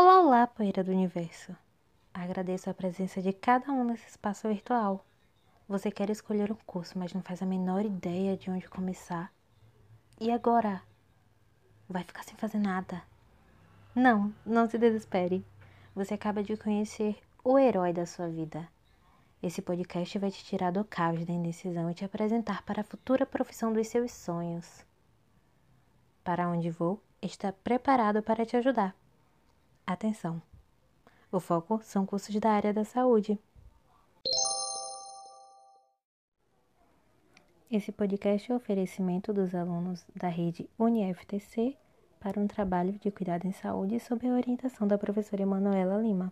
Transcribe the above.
Olá, poeira do universo. Agradeço a presença de cada um nesse espaço virtual. Você quer escolher um curso, mas não faz a menor ideia de onde começar. E agora? Vai ficar sem fazer nada? Não, não se desespere. Você acaba de conhecer o herói da sua vida. Esse podcast vai te tirar do caos da indecisão e te apresentar para a futura profissão dos seus sonhos. Para onde vou está preparado para te ajudar. Atenção! O foco são cursos da área da saúde. Esse podcast é um oferecimento dos alunos da rede UniFTC para um trabalho de cuidado em saúde sob a orientação da professora Emanuela Lima.